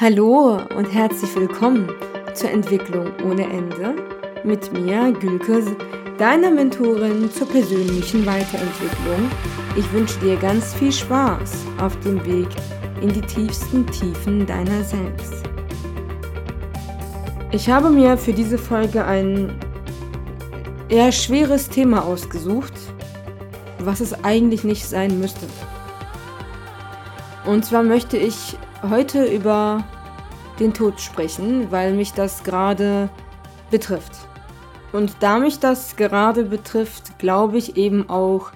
Hallo und herzlich willkommen zur Entwicklung ohne Ende mit mir, Gülke, deiner Mentorin zur persönlichen Weiterentwicklung. Ich wünsche dir ganz viel Spaß auf dem Weg in die tiefsten Tiefen deiner selbst. Ich habe mir für diese Folge ein eher schweres Thema ausgesucht, was es eigentlich nicht sein müsste. Und zwar möchte ich heute über den Tod sprechen, weil mich das gerade betrifft. Und da mich das gerade betrifft, glaube ich eben auch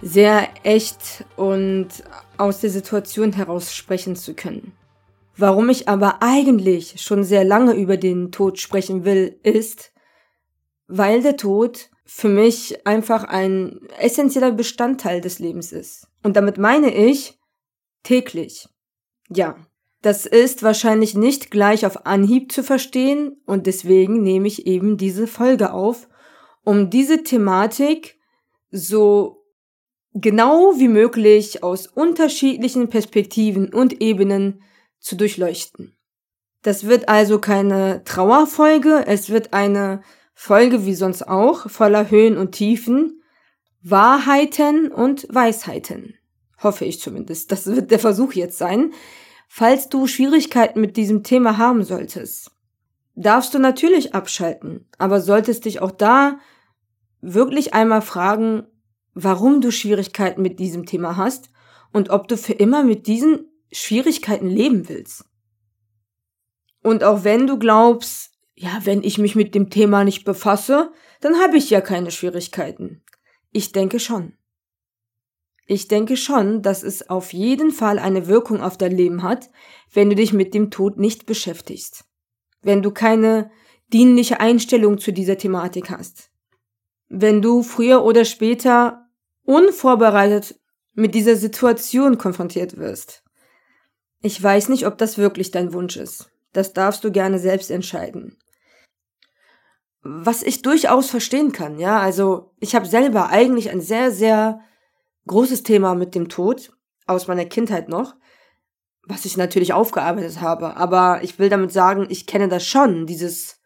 sehr echt und aus der Situation heraus sprechen zu können. Warum ich aber eigentlich schon sehr lange über den Tod sprechen will, ist, weil der Tod für mich einfach ein essentieller Bestandteil des Lebens ist. Und damit meine ich täglich. Ja, das ist wahrscheinlich nicht gleich auf Anhieb zu verstehen und deswegen nehme ich eben diese Folge auf, um diese Thematik so genau wie möglich aus unterschiedlichen Perspektiven und Ebenen zu durchleuchten. Das wird also keine Trauerfolge, es wird eine Folge wie sonst auch, voller Höhen und Tiefen, Wahrheiten und Weisheiten. Hoffe ich zumindest. Das wird der Versuch jetzt sein. Falls du Schwierigkeiten mit diesem Thema haben solltest, darfst du natürlich abschalten, aber solltest dich auch da wirklich einmal fragen, warum du Schwierigkeiten mit diesem Thema hast und ob du für immer mit diesen Schwierigkeiten leben willst. Und auch wenn du glaubst, ja, wenn ich mich mit dem Thema nicht befasse, dann habe ich ja keine Schwierigkeiten. Ich denke schon. Ich denke schon, dass es auf jeden Fall eine Wirkung auf dein Leben hat, wenn du dich mit dem Tod nicht beschäftigst. Wenn du keine dienliche Einstellung zu dieser Thematik hast. Wenn du früher oder später unvorbereitet mit dieser Situation konfrontiert wirst. Ich weiß nicht, ob das wirklich dein Wunsch ist. Das darfst du gerne selbst entscheiden. Was ich durchaus verstehen kann, ja, also ich habe selber eigentlich ein sehr, sehr großes Thema mit dem Tod aus meiner Kindheit noch, was ich natürlich aufgearbeitet habe. Aber ich will damit sagen, ich kenne das schon, dieses,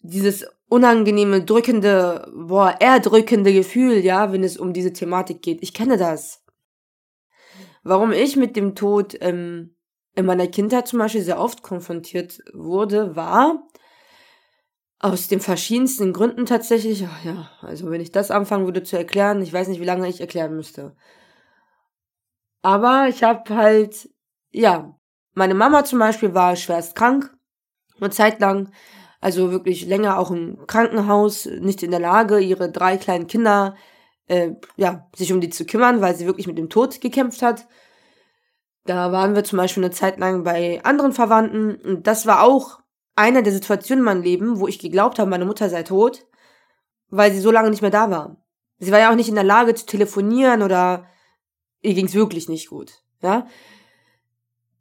dieses unangenehme, drückende, boah, erdrückende Gefühl, ja, wenn es um diese Thematik geht. Ich kenne das. Warum ich mit dem Tod ähm, in meiner Kindheit zum Beispiel sehr oft konfrontiert wurde, war, aus den verschiedensten Gründen tatsächlich, ach ja, also wenn ich das anfangen würde zu erklären, ich weiß nicht, wie lange ich erklären müsste. Aber ich habe halt, ja, meine Mama zum Beispiel war schwerst krank, eine Zeit lang, also wirklich länger auch im Krankenhaus, nicht in der Lage, ihre drei kleinen Kinder, äh, ja, sich um die zu kümmern, weil sie wirklich mit dem Tod gekämpft hat. Da waren wir zum Beispiel eine Zeit lang bei anderen Verwandten und das war auch einer der Situationen in meinem Leben, wo ich geglaubt habe, meine Mutter sei tot, weil sie so lange nicht mehr da war. Sie war ja auch nicht in der Lage zu telefonieren oder ihr ging's wirklich nicht gut, ja.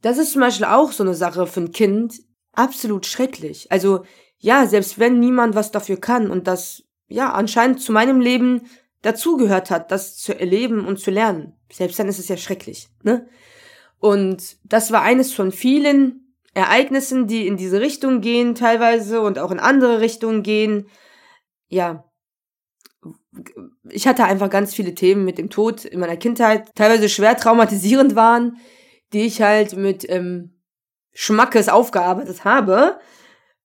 Das ist zum Beispiel auch so eine Sache für ein Kind absolut schrecklich. Also, ja, selbst wenn niemand was dafür kann und das, ja, anscheinend zu meinem Leben dazugehört hat, das zu erleben und zu lernen, selbst dann ist es ja schrecklich, ne? Und das war eines von vielen Ereignissen, die in diese Richtung gehen teilweise und auch in andere Richtungen gehen. Ja, ich hatte einfach ganz viele Themen mit dem Tod in meiner Kindheit, teilweise schwer traumatisierend waren, die ich halt mit ähm, Schmackes aufgearbeitet habe.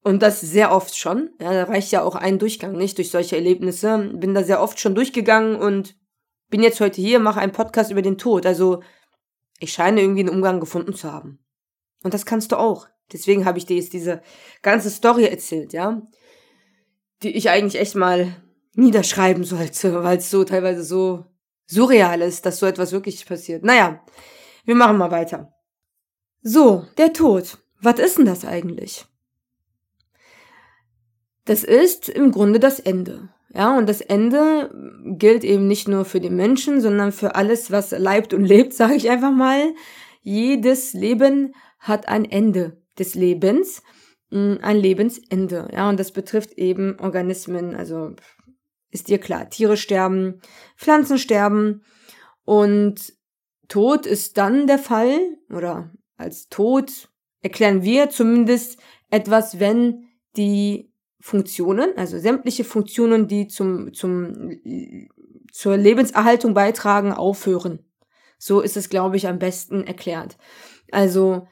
Und das sehr oft schon. Ja, da reicht ja auch ein Durchgang nicht durch solche Erlebnisse. Bin da sehr oft schon durchgegangen und bin jetzt heute hier, mache einen Podcast über den Tod. Also ich scheine irgendwie einen Umgang gefunden zu haben. Und das kannst du auch. Deswegen habe ich dir jetzt diese ganze Story erzählt, ja. Die ich eigentlich echt mal niederschreiben sollte, weil es so teilweise so surreal ist, dass so etwas wirklich passiert. Naja, wir machen mal weiter. So, der Tod. Was ist denn das eigentlich? Das ist im Grunde das Ende. Ja, und das Ende gilt eben nicht nur für den Menschen, sondern für alles, was leibt und lebt, sage ich einfach mal. Jedes Leben hat ein Ende des Lebens, mm, ein Lebensende. Ja, und das betrifft eben Organismen, also ist dir klar, Tiere sterben, Pflanzen sterben und Tod ist dann der Fall oder als Tod erklären wir zumindest etwas, wenn die Funktionen, also sämtliche Funktionen, die zum, zum, zur Lebenserhaltung beitragen, aufhören. So ist es, glaube ich, am besten erklärt. Also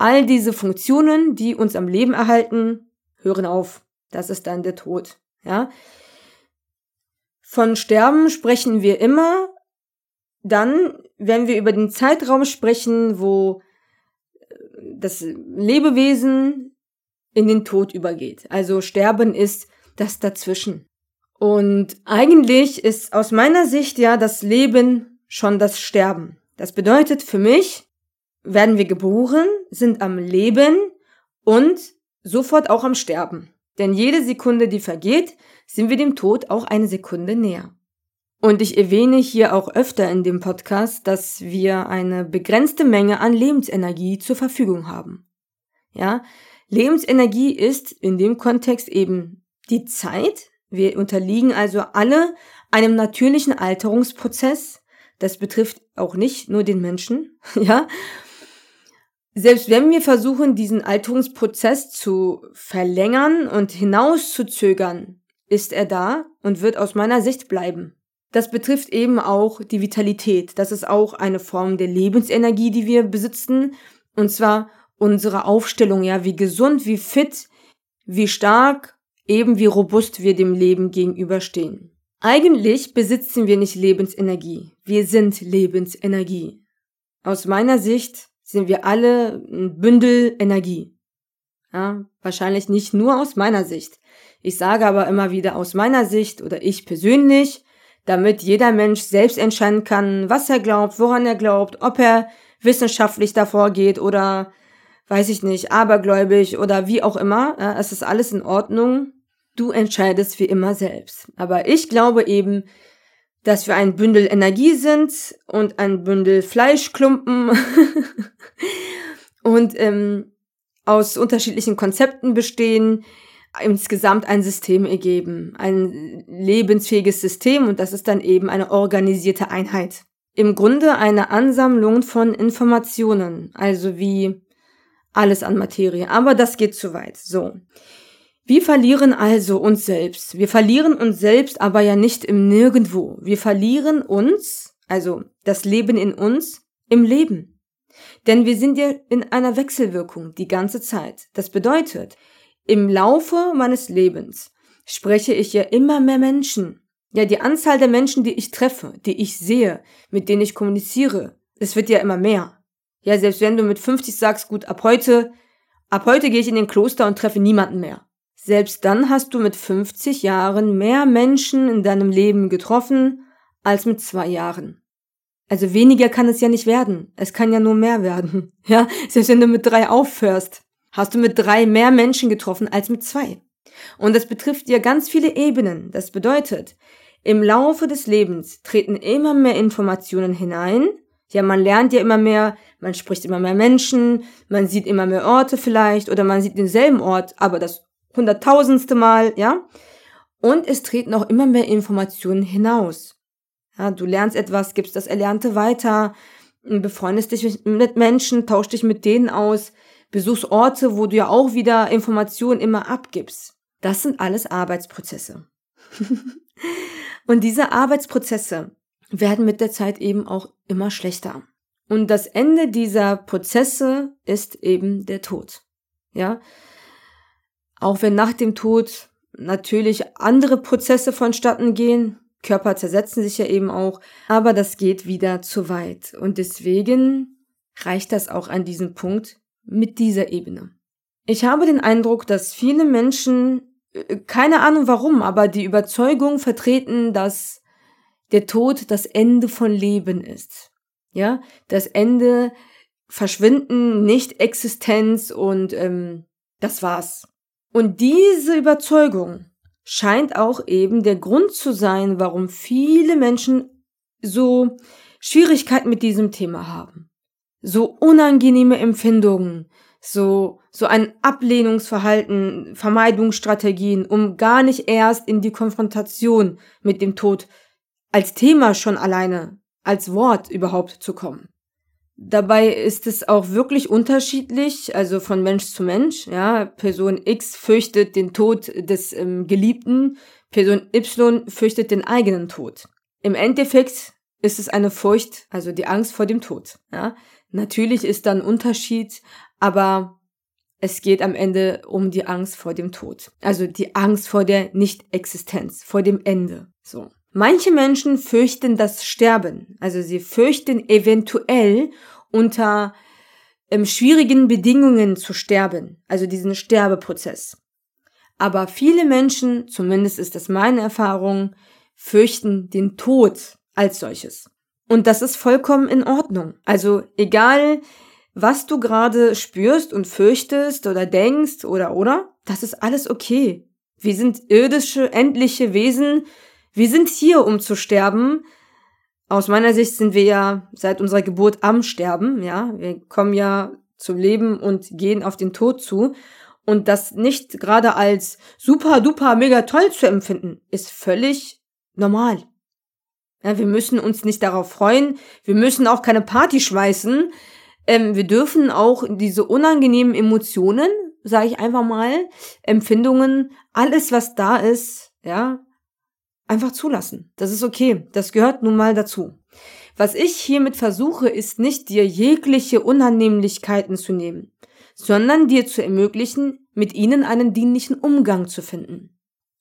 all diese Funktionen, die uns am Leben erhalten, hören auf. Das ist dann der Tod. Ja. Von Sterben sprechen wir immer dann, wenn wir über den Zeitraum sprechen, wo das Lebewesen in den Tod übergeht. Also Sterben ist das dazwischen. Und eigentlich ist aus meiner Sicht ja das Leben schon das Sterben. Das bedeutet für mich, werden wir geboren, sind am Leben und sofort auch am Sterben. Denn jede Sekunde, die vergeht, sind wir dem Tod auch eine Sekunde näher. Und ich erwähne hier auch öfter in dem Podcast, dass wir eine begrenzte Menge an Lebensenergie zur Verfügung haben. Ja, Lebensenergie ist in dem Kontext eben die Zeit. Wir unterliegen also alle einem natürlichen Alterungsprozess. Das betrifft auch nicht nur den Menschen, ja. Selbst wenn wir versuchen, diesen Alterungsprozess zu verlängern und hinauszuzögern, ist er da und wird aus meiner Sicht bleiben. Das betrifft eben auch die Vitalität. Das ist auch eine Form der Lebensenergie, die wir besitzen. Und zwar unsere Aufstellung, ja, wie gesund, wie fit, wie stark, eben wie robust wir dem Leben gegenüberstehen. Eigentlich besitzen wir nicht Lebensenergie. Wir sind Lebensenergie. Aus meiner Sicht sind wir alle ein Bündel Energie. Ja, wahrscheinlich nicht nur aus meiner Sicht. Ich sage aber immer wieder aus meiner Sicht oder ich persönlich, damit jeder Mensch selbst entscheiden kann, was er glaubt, woran er glaubt, ob er wissenschaftlich davor geht oder, weiß ich nicht, abergläubig oder wie auch immer. Es ist alles in Ordnung. Du entscheidest wie immer selbst. Aber ich glaube eben, dass wir ein Bündel Energie sind und ein Bündel Fleischklumpen und ähm, aus unterschiedlichen Konzepten bestehen, insgesamt ein System ergeben, ein lebensfähiges System und das ist dann eben eine organisierte Einheit. Im Grunde eine Ansammlung von Informationen, also wie alles an Materie, aber das geht zu weit. So. Wir verlieren also uns selbst. Wir verlieren uns selbst aber ja nicht im Nirgendwo. Wir verlieren uns, also das Leben in uns, im Leben. Denn wir sind ja in einer Wechselwirkung die ganze Zeit. Das bedeutet, im Laufe meines Lebens spreche ich ja immer mehr Menschen. Ja, die Anzahl der Menschen, die ich treffe, die ich sehe, mit denen ich kommuniziere, es wird ja immer mehr. Ja, selbst wenn du mit 50 sagst, gut, ab heute, ab heute gehe ich in den Kloster und treffe niemanden mehr. Selbst dann hast du mit 50 Jahren mehr Menschen in deinem Leben getroffen als mit zwei Jahren. Also weniger kann es ja nicht werden. Es kann ja nur mehr werden. Ja, selbst wenn du mit drei aufhörst hast du mit drei mehr Menschen getroffen als mit zwei. Und das betrifft dir ganz viele Ebenen. Das bedeutet, im Laufe des Lebens treten immer mehr Informationen hinein. Ja, man lernt ja immer mehr, man spricht immer mehr Menschen, man sieht immer mehr Orte vielleicht oder man sieht denselben Ort, aber das hunderttausendste Mal, ja. Und es treten auch immer mehr Informationen hinaus. Ja, du lernst etwas, gibst das Erlernte weiter, befreundest dich mit Menschen, tauschst dich mit denen aus, besuchst Orte, wo du ja auch wieder Informationen immer abgibst. Das sind alles Arbeitsprozesse. und diese Arbeitsprozesse werden mit der Zeit eben auch immer schlechter. Und das Ende dieser Prozesse ist eben der Tod. Ja. Auch wenn nach dem Tod natürlich andere Prozesse vonstatten gehen, Körper zersetzen sich ja eben auch, aber das geht wieder zu weit. Und deswegen reicht das auch an diesem Punkt mit dieser Ebene. Ich habe den Eindruck, dass viele Menschen, äh, keine Ahnung warum, aber die Überzeugung vertreten, dass der Tod das Ende von Leben ist. Ja, das Ende, Verschwinden, Nicht-Existenz und ähm, das war's. Und diese Überzeugung scheint auch eben der Grund zu sein, warum viele Menschen so Schwierigkeiten mit diesem Thema haben so unangenehme Empfindungen, so, so ein Ablehnungsverhalten, Vermeidungsstrategien, um gar nicht erst in die Konfrontation mit dem Tod als Thema schon alleine, als Wort überhaupt zu kommen. Dabei ist es auch wirklich unterschiedlich, also von Mensch zu Mensch. Ja, Person X fürchtet den Tod des ähm, Geliebten, Person Y fürchtet den eigenen Tod. Im Endeffekt ist es eine Furcht, also die Angst vor dem Tod. Ja, natürlich ist da ein Unterschied, aber es geht am Ende um die Angst vor dem Tod. Also die Angst vor der Nicht-Existenz, vor dem Ende. So. Manche Menschen fürchten das Sterben. Also sie fürchten eventuell unter ähm, schwierigen Bedingungen zu sterben. Also diesen Sterbeprozess. Aber viele Menschen, zumindest ist das meine Erfahrung, fürchten den Tod als solches. Und das ist vollkommen in Ordnung. Also egal, was du gerade spürst und fürchtest oder denkst oder oder, das ist alles okay. Wir sind irdische, endliche Wesen. Wir sind hier, um zu sterben. Aus meiner Sicht sind wir ja seit unserer Geburt am Sterben, ja. Wir kommen ja zum Leben und gehen auf den Tod zu. Und das nicht gerade als super, duper, mega toll zu empfinden, ist völlig normal. Ja, wir müssen uns nicht darauf freuen. Wir müssen auch keine Party schmeißen. Ähm, wir dürfen auch diese unangenehmen Emotionen, sage ich einfach mal, Empfindungen, alles, was da ist, ja, einfach zulassen. Das ist okay. Das gehört nun mal dazu. Was ich hiermit versuche, ist nicht dir jegliche Unannehmlichkeiten zu nehmen, sondern dir zu ermöglichen, mit ihnen einen dienlichen Umgang zu finden.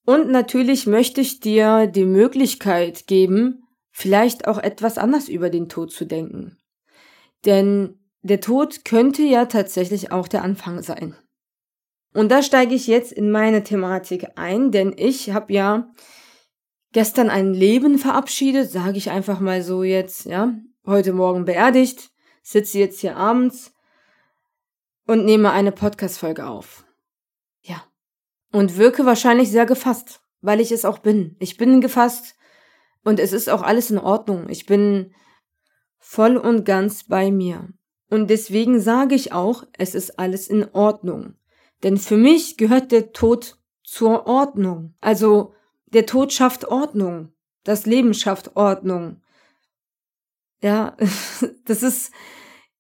Und natürlich möchte ich dir die Möglichkeit geben, vielleicht auch etwas anders über den Tod zu denken. Denn der Tod könnte ja tatsächlich auch der Anfang sein. Und da steige ich jetzt in meine Thematik ein, denn ich habe ja gestern ein Leben verabschiedet, sage ich einfach mal so jetzt, ja, heute Morgen beerdigt, sitze jetzt hier abends und nehme eine Podcast-Folge auf. Ja. Und wirke wahrscheinlich sehr gefasst, weil ich es auch bin. Ich bin gefasst und es ist auch alles in Ordnung. Ich bin voll und ganz bei mir. Und deswegen sage ich auch, es ist alles in Ordnung. Denn für mich gehört der Tod zur Ordnung. Also der Tod schafft Ordnung. Das Leben schafft Ordnung. Ja, das ist,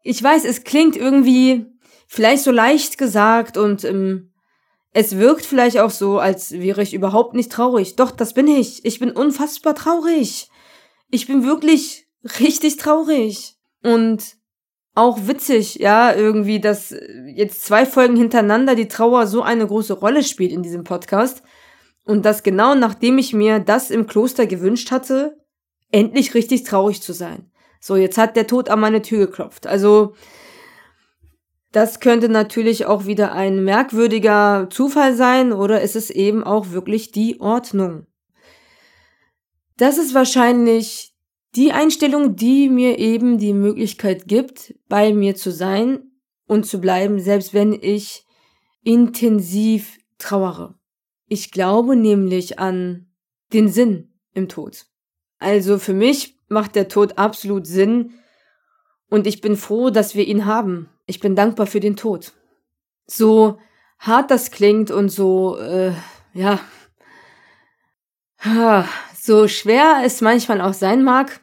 ich weiß, es klingt irgendwie vielleicht so leicht gesagt und ähm, es wirkt vielleicht auch so, als wäre ich überhaupt nicht traurig. Doch, das bin ich. Ich bin unfassbar traurig. Ich bin wirklich richtig traurig. Und auch witzig, ja, irgendwie, dass jetzt zwei Folgen hintereinander die Trauer so eine große Rolle spielt in diesem Podcast. Und das genau nachdem ich mir das im Kloster gewünscht hatte, endlich richtig traurig zu sein. So, jetzt hat der Tod an meine Tür geklopft. Also, das könnte natürlich auch wieder ein merkwürdiger Zufall sein oder ist es eben auch wirklich die Ordnung. Das ist wahrscheinlich die Einstellung, die mir eben die Möglichkeit gibt, bei mir zu sein und zu bleiben, selbst wenn ich intensiv trauere. Ich glaube nämlich an den Sinn im Tod. Also für mich macht der Tod absolut Sinn und ich bin froh, dass wir ihn haben. Ich bin dankbar für den Tod. So hart das klingt und so, äh, ja, so schwer es manchmal auch sein mag,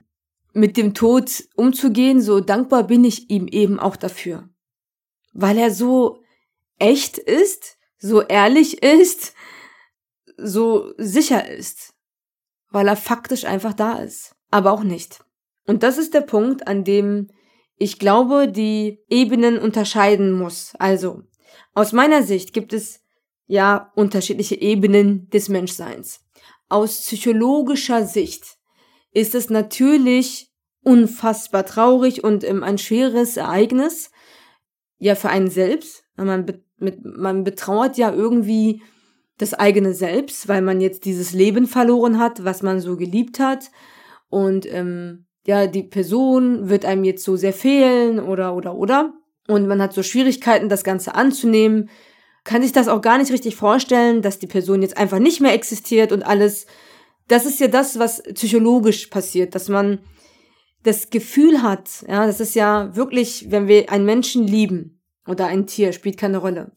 mit dem Tod umzugehen, so dankbar bin ich ihm eben auch dafür. Weil er so echt ist, so ehrlich ist, so sicher ist. Weil er faktisch einfach da ist. Aber auch nicht. Und das ist der Punkt, an dem ich glaube, die Ebenen unterscheiden muss. Also, aus meiner Sicht gibt es ja unterschiedliche Ebenen des Menschseins. Aus psychologischer Sicht ist es natürlich unfassbar traurig und ähm, ein schweres Ereignis. Ja, für einen selbst. Man, be man betrauert ja irgendwie das eigene Selbst, weil man jetzt dieses Leben verloren hat, was man so geliebt hat. Und ähm, ja, die Person wird einem jetzt so sehr fehlen oder oder oder. Und man hat so Schwierigkeiten, das Ganze anzunehmen. Kann sich das auch gar nicht richtig vorstellen, dass die Person jetzt einfach nicht mehr existiert und alles das ist ja das, was psychologisch passiert, dass man das Gefühl hat, ja, das ist ja wirklich, wenn wir einen Menschen lieben oder ein Tier, spielt keine Rolle.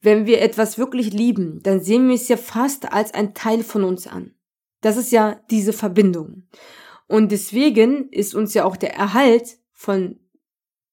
Wenn wir etwas wirklich lieben, dann sehen wir es ja fast als ein Teil von uns an. Das ist ja diese Verbindung. Und deswegen ist uns ja auch der Erhalt von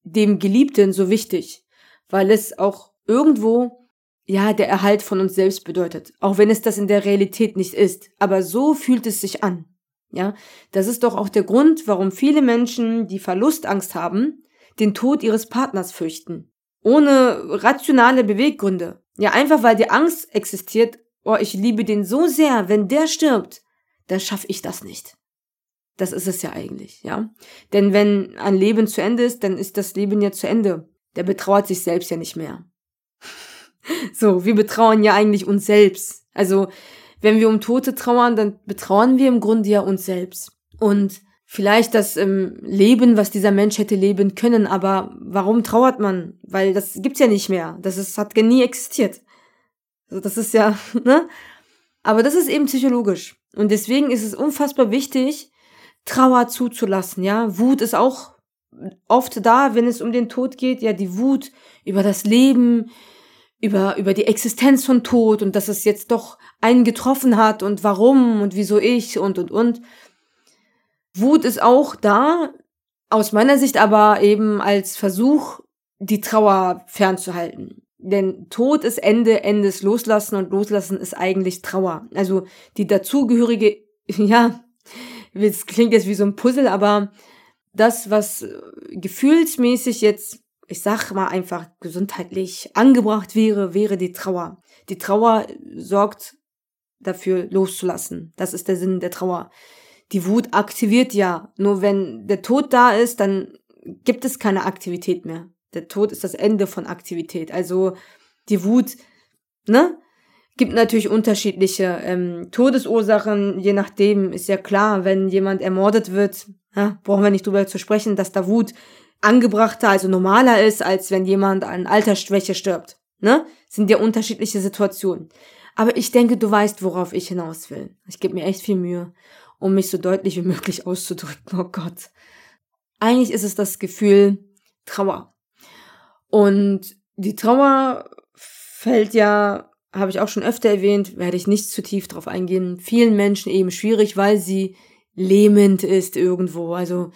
dem Geliebten so wichtig, weil es auch irgendwo ja der Erhalt von uns selbst bedeutet, auch wenn es das in der Realität nicht ist, aber so fühlt es sich an. Ja, das ist doch auch der Grund, warum viele Menschen, die Verlustangst haben, den Tod ihres Partners fürchten. Ohne rationale Beweggründe. Ja, einfach weil die Angst existiert, oh, ich liebe den so sehr, wenn der stirbt, dann schaffe ich das nicht. Das ist es ja eigentlich, ja. Denn wenn ein Leben zu Ende ist, dann ist das Leben ja zu Ende. Der betrauert sich selbst ja nicht mehr. so, wir betrauern ja eigentlich uns selbst. Also, wenn wir um Tote trauern, dann betrauern wir im Grunde ja uns selbst. Und vielleicht das ähm, Leben, was dieser Mensch hätte leben können, aber warum trauert man? Weil das gibt's ja nicht mehr. Das ist, hat nie existiert. Also das ist ja, ne? Aber das ist eben psychologisch. Und deswegen ist es unfassbar wichtig, Trauer zuzulassen, ja. Wut ist auch oft da, wenn es um den Tod geht, ja, die Wut über das Leben, über, über die Existenz von Tod und dass es jetzt doch einen getroffen hat und warum und wieso ich und, und, und. Wut ist auch da, aus meiner Sicht aber eben als Versuch, die Trauer fernzuhalten. Denn Tod ist Ende, Ende ist Loslassen und Loslassen ist eigentlich Trauer. Also die dazugehörige, ja, es klingt jetzt wie so ein Puzzle, aber das, was gefühlsmäßig jetzt, ich sag mal einfach gesundheitlich angebracht wäre, wäre die Trauer. Die Trauer sorgt dafür loszulassen. Das ist der Sinn der Trauer. Die Wut aktiviert ja. Nur wenn der Tod da ist, dann gibt es keine Aktivität mehr. Der Tod ist das Ende von Aktivität. Also die Wut, ne? Gibt natürlich unterschiedliche ähm, Todesursachen, je nachdem ist ja klar, wenn jemand ermordet wird, ja, brauchen wir nicht drüber zu sprechen, dass da Wut angebrachter, also normaler ist, als wenn jemand an Altersschwäche stirbt. Ne? Sind ja unterschiedliche Situationen. Aber ich denke, du weißt, worauf ich hinaus will. Ich gebe mir echt viel Mühe, um mich so deutlich wie möglich auszudrücken. Oh Gott. Eigentlich ist es das Gefühl Trauer. Und die Trauer fällt ja, habe ich auch schon öfter erwähnt, werde ich nicht zu tief drauf eingehen, vielen Menschen eben schwierig, weil sie lähmend ist irgendwo. Also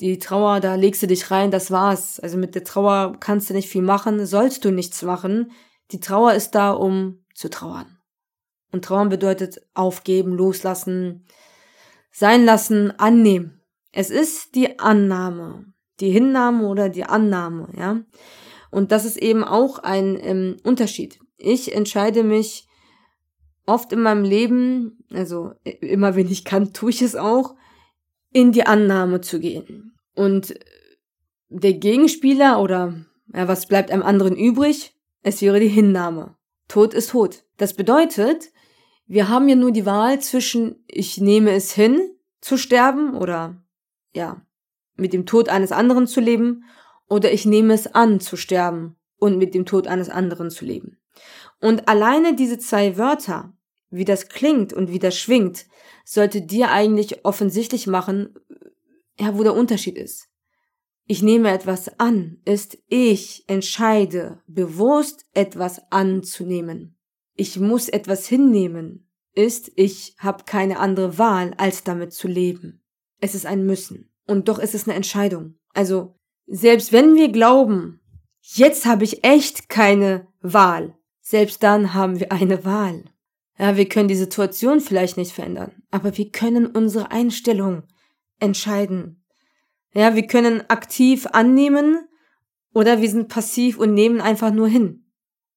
die Trauer, da legst du dich rein, das war's. Also mit der Trauer kannst du nicht viel machen, sollst du nichts machen. Die Trauer ist da, um zu trauern. Und trauern bedeutet aufgeben, loslassen, sein lassen, annehmen. Es ist die Annahme, die Hinnahme oder die Annahme, ja. Und das ist eben auch ein ähm, Unterschied. Ich entscheide mich oft in meinem Leben, also äh, immer wenn ich kann, tue ich es auch, in die Annahme zu gehen. Und der Gegenspieler oder ja, was bleibt einem anderen übrig? Es wäre die Hinnahme. Tod ist tot. Das bedeutet, wir haben ja nur die Wahl zwischen ich nehme es hin zu sterben oder ja, mit dem Tod eines anderen zu leben oder ich nehme es an zu sterben und mit dem Tod eines anderen zu leben. Und alleine diese zwei Wörter, wie das klingt und wie das schwingt, sollte dir eigentlich offensichtlich machen, ja, wo der Unterschied ist. Ich nehme etwas an, ist ich entscheide bewusst etwas anzunehmen. Ich muss etwas hinnehmen, ist ich habe keine andere Wahl, als damit zu leben. Es ist ein Müssen. Und doch ist es eine Entscheidung. Also selbst wenn wir glauben, jetzt habe ich echt keine Wahl, selbst dann haben wir eine Wahl. Ja, wir können die Situation vielleicht nicht verändern, aber wir können unsere Einstellung entscheiden. Ja, wir können aktiv annehmen oder wir sind passiv und nehmen einfach nur hin.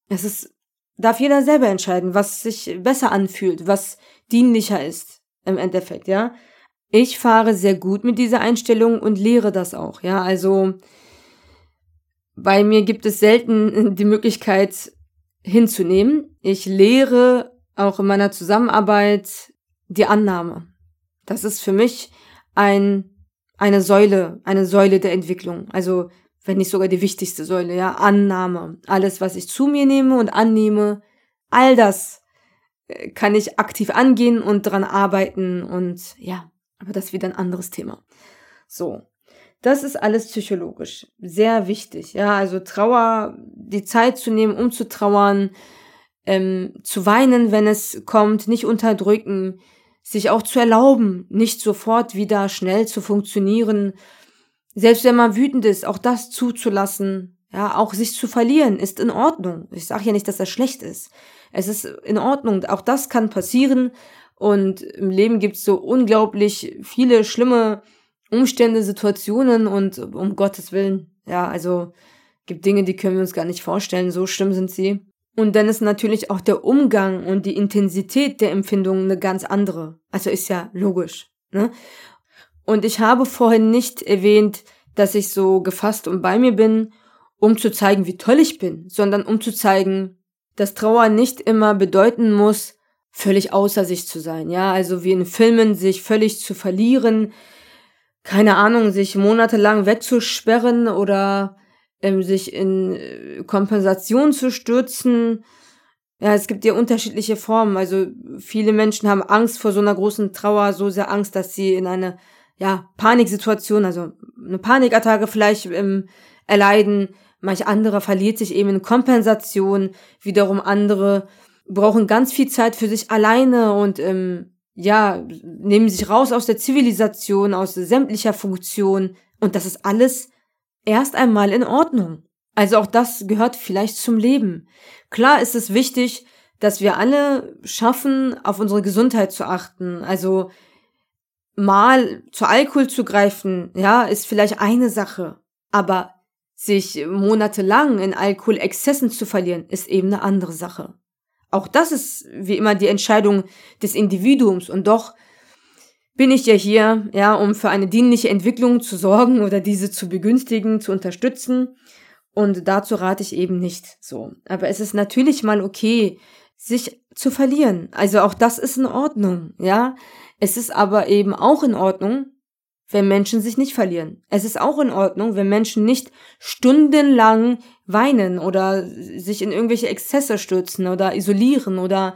Es ist, darf jeder selber entscheiden, was sich besser anfühlt, was dienlicher ist im Endeffekt, ja. Ich fahre sehr gut mit dieser Einstellung und lehre das auch, ja. Also bei mir gibt es selten die Möglichkeit hinzunehmen. Ich lehre auch in meiner Zusammenarbeit die Annahme. Das ist für mich ein, eine Säule, eine Säule der Entwicklung. Also, wenn nicht sogar die wichtigste Säule, ja, Annahme. Alles, was ich zu mir nehme und annehme, all das äh, kann ich aktiv angehen und dran arbeiten und ja, aber das ist wieder ein anderes Thema. So. Das ist alles psychologisch. Sehr wichtig. Ja, also Trauer, die Zeit zu nehmen, um zu trauern, ähm, zu weinen, wenn es kommt, nicht unterdrücken, sich auch zu erlauben, nicht sofort wieder schnell zu funktionieren. Selbst wenn man wütend ist, auch das zuzulassen, ja, auch sich zu verlieren, ist in Ordnung. Ich sage ja nicht, dass das schlecht ist. Es ist in Ordnung. Auch das kann passieren. Und im Leben gibt es so unglaublich viele schlimme Umstände, Situationen und um Gottes Willen, ja, also gibt Dinge, die können wir uns gar nicht vorstellen, so schlimm sind sie. Und dann ist natürlich auch der Umgang und die Intensität der Empfindungen eine ganz andere. Also ist ja logisch. Ne? Und ich habe vorhin nicht erwähnt, dass ich so gefasst und bei mir bin, um zu zeigen, wie toll ich bin, sondern um zu zeigen, dass Trauer nicht immer bedeuten muss, völlig außer sich zu sein. Ja, also wie in Filmen sich völlig zu verlieren, keine Ahnung, sich monatelang wegzusperren oder ähm, sich in äh, Kompensation zu stürzen. Ja, es gibt ja unterschiedliche Formen. Also viele Menschen haben Angst vor so einer großen Trauer, so sehr Angst, dass sie in eine ja, Paniksituation, also eine Panikattacke vielleicht ähm, erleiden. Manch andere verliert sich eben in Kompensation. Wiederum andere brauchen ganz viel Zeit für sich alleine und ähm, ja, nehmen sich raus aus der Zivilisation, aus sämtlicher Funktion. Und das ist alles erst einmal in Ordnung. Also auch das gehört vielleicht zum Leben. Klar ist es wichtig, dass wir alle schaffen, auf unsere Gesundheit zu achten. Also mal zu Alkohol zu greifen, ja, ist vielleicht eine Sache. Aber sich monatelang in Alkoholexzessen zu verlieren, ist eben eine andere Sache. Auch das ist wie immer die Entscheidung des Individuums und doch bin ich ja hier, ja, um für eine dienliche Entwicklung zu sorgen oder diese zu begünstigen, zu unterstützen. Und dazu rate ich eben nicht so. Aber es ist natürlich mal okay, sich zu verlieren. Also auch das ist in Ordnung, ja. Es ist aber eben auch in Ordnung, wenn Menschen sich nicht verlieren. Es ist auch in Ordnung, wenn Menschen nicht stundenlang weinen oder sich in irgendwelche Exzesse stürzen oder isolieren oder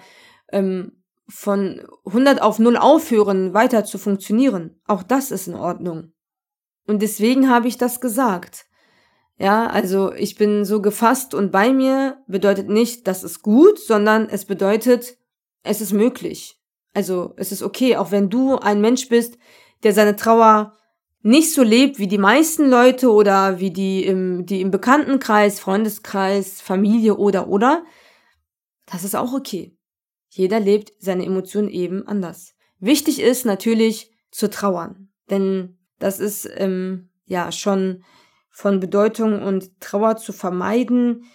ähm, von 100 auf 0 aufhören, weiter zu funktionieren. Auch das ist in Ordnung. Und deswegen habe ich das gesagt. Ja, also ich bin so gefasst und bei mir bedeutet nicht, das ist gut, sondern es bedeutet, es ist möglich. Also es ist okay, auch wenn du ein Mensch bist, der seine Trauer nicht so lebt wie die meisten Leute oder wie die im, die im Bekanntenkreis, Freundeskreis, Familie oder oder, das ist auch okay. Jeder lebt seine Emotionen eben anders. Wichtig ist natürlich zu trauern, denn das ist ähm, ja schon von Bedeutung und Trauer zu vermeiden.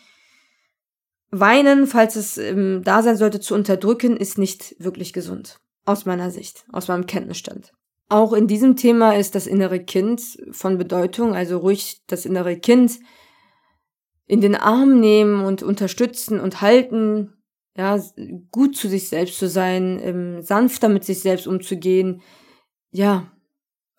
Weinen, falls es ähm, da sein sollte, zu unterdrücken, ist nicht wirklich gesund. Aus meiner Sicht, aus meinem Kenntnisstand. Auch in diesem Thema ist das innere Kind von Bedeutung, also ruhig das innere Kind in den Arm nehmen und unterstützen und halten, ja, gut zu sich selbst zu sein, ähm, sanfter mit sich selbst umzugehen, ja,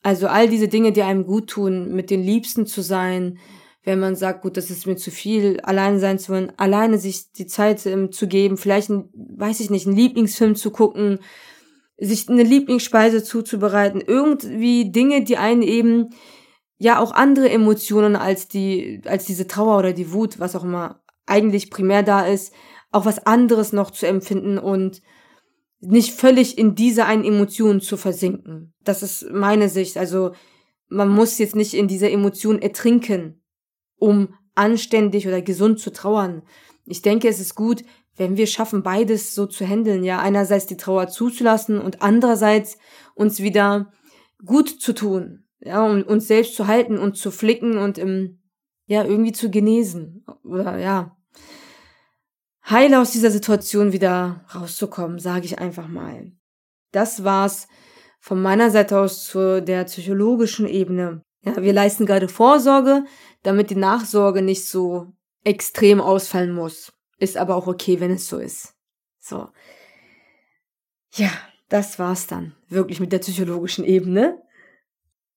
also all diese Dinge, die einem gut tun, mit den Liebsten zu sein, wenn man sagt, gut, das ist mir zu viel, alleine sein zu wollen, alleine sich die Zeit ähm, zu geben, vielleicht, ein, weiß ich nicht, einen Lieblingsfilm zu gucken, sich eine Lieblingsspeise zuzubereiten, irgendwie Dinge, die einen eben ja auch andere Emotionen als die, als diese Trauer oder die Wut, was auch immer eigentlich primär da ist, auch was anderes noch zu empfinden und nicht völlig in diese einen Emotion zu versinken. Das ist meine Sicht. Also man muss jetzt nicht in dieser Emotion ertrinken, um anständig oder gesund zu trauern. Ich denke, es ist gut, wenn wir schaffen, beides so zu handeln, ja, einerseits die Trauer zuzulassen und andererseits uns wieder gut zu tun, ja, um uns selbst zu halten und zu flicken und im, ja, irgendwie zu genesen oder ja, heil aus dieser Situation wieder rauszukommen, sage ich einfach mal. Das war's von meiner Seite aus zu der psychologischen Ebene. Ja, wir leisten gerade Vorsorge, damit die Nachsorge nicht so extrem ausfallen muss. Ist aber auch okay, wenn es so ist. So. Ja, das war's dann. Wirklich mit der psychologischen Ebene.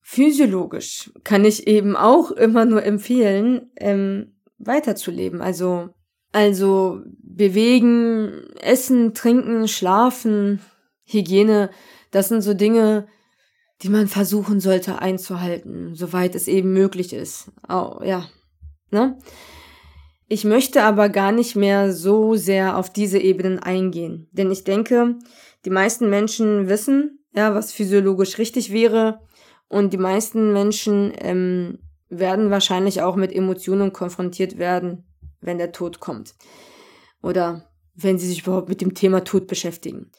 Physiologisch kann ich eben auch immer nur empfehlen, ähm, weiterzuleben. Also, also bewegen, essen, trinken, schlafen, Hygiene, das sind so Dinge, die man versuchen sollte einzuhalten, soweit es eben möglich ist. Oh, ja, ne? Ich möchte aber gar nicht mehr so sehr auf diese Ebenen eingehen, denn ich denke, die meisten Menschen wissen, ja, was physiologisch richtig wäre und die meisten Menschen ähm, werden wahrscheinlich auch mit Emotionen konfrontiert werden, wenn der Tod kommt. Oder wenn sie sich überhaupt mit dem Thema Tod beschäftigen.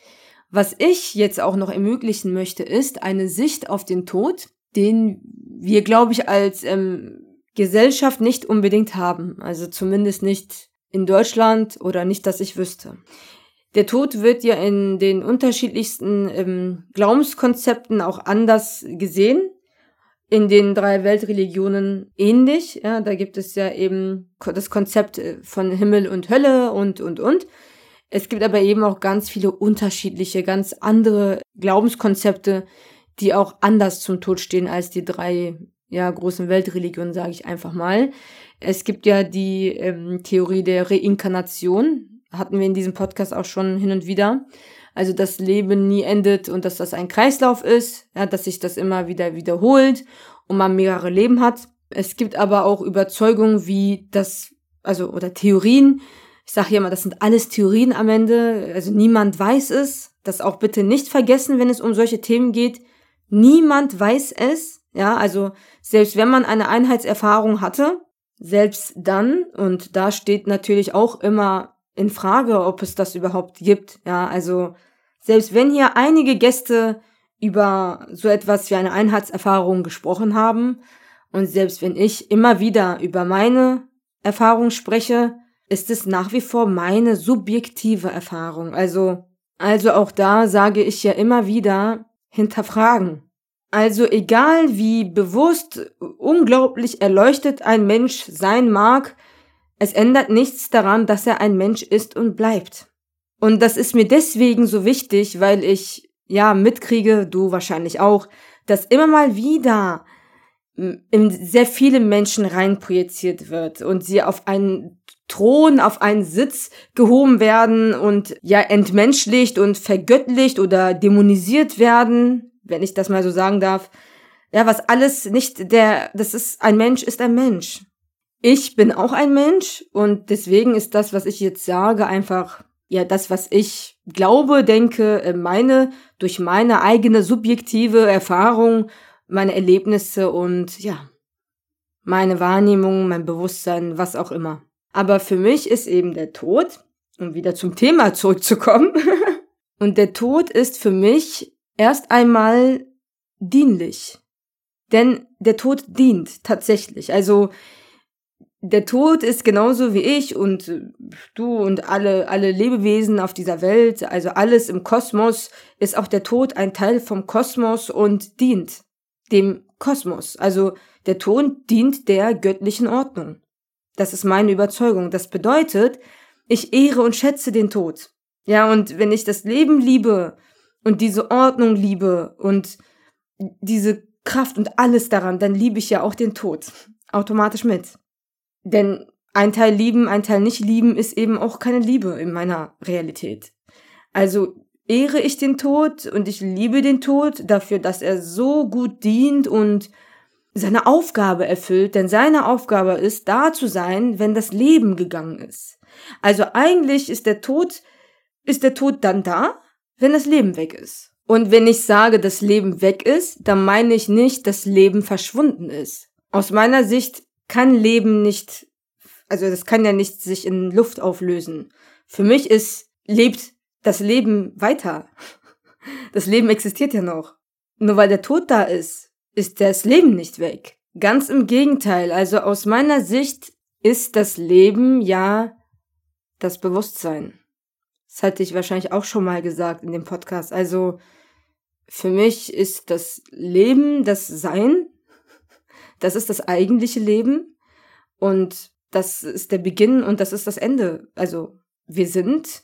Was ich jetzt auch noch ermöglichen möchte, ist eine Sicht auf den Tod, den wir, glaube ich, als ähm, Gesellschaft nicht unbedingt haben. Also zumindest nicht in Deutschland oder nicht, dass ich wüsste. Der Tod wird ja in den unterschiedlichsten ähm, Glaubenskonzepten auch anders gesehen. In den drei Weltreligionen ähnlich. Ja, da gibt es ja eben das Konzept äh, von Himmel und Hölle und, und, und. Es gibt aber eben auch ganz viele unterschiedliche, ganz andere Glaubenskonzepte, die auch anders zum Tod stehen als die drei ja, großen Weltreligionen, sage ich einfach mal. Es gibt ja die ähm, Theorie der Reinkarnation, hatten wir in diesem Podcast auch schon hin und wieder. Also das Leben nie endet und dass das ein Kreislauf ist, ja, dass sich das immer wieder wiederholt und man mehrere Leben hat. Es gibt aber auch Überzeugungen wie das, also oder Theorien. Ich sage ja immer, das sind alles Theorien am Ende. Also niemand weiß es. Das auch bitte nicht vergessen, wenn es um solche Themen geht. Niemand weiß es. Ja, also selbst wenn man eine Einheitserfahrung hatte, selbst dann, und da steht natürlich auch immer in Frage, ob es das überhaupt gibt. Ja, also selbst wenn hier einige Gäste über so etwas wie eine Einheitserfahrung gesprochen haben und selbst wenn ich immer wieder über meine Erfahrung spreche, ist es nach wie vor meine subjektive Erfahrung. Also, also auch da sage ich ja immer wieder hinterfragen. Also egal wie bewusst, unglaublich erleuchtet ein Mensch sein mag, es ändert nichts daran, dass er ein Mensch ist und bleibt. Und das ist mir deswegen so wichtig, weil ich ja mitkriege, du wahrscheinlich auch, dass immer mal wieder in sehr viele Menschen reinprojiziert wird und sie auf einen Thron, auf einen Sitz gehoben werden und ja entmenschlicht und vergöttlicht oder dämonisiert werden, wenn ich das mal so sagen darf. Ja, was alles nicht der, das ist ein Mensch ist ein Mensch. Ich bin auch ein Mensch und deswegen ist das, was ich jetzt sage, einfach ja das, was ich glaube, denke, äh, meine durch meine eigene subjektive Erfahrung, meine Erlebnisse und ja, meine Wahrnehmung, mein Bewusstsein, was auch immer. Aber für mich ist eben der Tod, um wieder zum Thema zurückzukommen, und der Tod ist für mich erst einmal dienlich. Denn der Tod dient tatsächlich. Also der Tod ist genauso wie ich und du und alle, alle Lebewesen auf dieser Welt, also alles im Kosmos, ist auch der Tod ein Teil vom Kosmos und dient dem Kosmos. Also der Tod dient der göttlichen Ordnung. Das ist meine Überzeugung. Das bedeutet, ich ehre und schätze den Tod. Ja, und wenn ich das Leben liebe und diese Ordnung liebe und diese Kraft und alles daran, dann liebe ich ja auch den Tod. Automatisch mit. Denn ein Teil lieben, ein Teil nicht lieben ist eben auch keine Liebe in meiner Realität. Also ehre ich den Tod und ich liebe den Tod dafür, dass er so gut dient und seine Aufgabe erfüllt, denn seine Aufgabe ist, da zu sein, wenn das Leben gegangen ist. Also eigentlich ist der Tod, ist der Tod dann da, wenn das Leben weg ist. Und wenn ich sage, das Leben weg ist, dann meine ich nicht, dass Leben verschwunden ist. Aus meiner Sicht kann Leben nicht, also das kann ja nicht sich in Luft auflösen. Für mich ist, lebt das Leben weiter. Das Leben existiert ja noch. Nur weil der Tod da ist, ist das Leben nicht weg. Ganz im Gegenteil. Also aus meiner Sicht ist das Leben ja das Bewusstsein. Das hatte ich wahrscheinlich auch schon mal gesagt in dem Podcast. Also für mich ist das Leben das Sein. Das ist das eigentliche Leben. Und das ist der Beginn und das ist das Ende. Also wir sind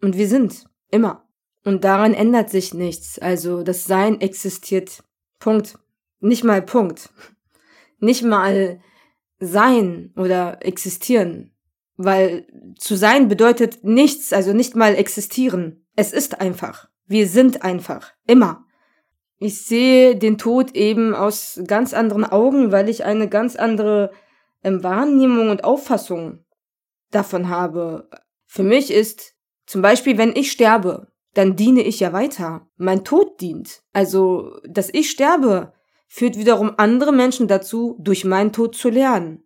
und wir sind. Immer. Und daran ändert sich nichts. Also das Sein existiert. Punkt. Nicht mal Punkt. Nicht mal sein oder existieren. Weil zu sein bedeutet nichts, also nicht mal existieren. Es ist einfach. Wir sind einfach. Immer. Ich sehe den Tod eben aus ganz anderen Augen, weil ich eine ganz andere ähm, Wahrnehmung und Auffassung davon habe. Für mich ist zum Beispiel, wenn ich sterbe, dann diene ich ja weiter. Mein Tod dient. Also, dass ich sterbe, führt wiederum andere Menschen dazu, durch meinen Tod zu lernen.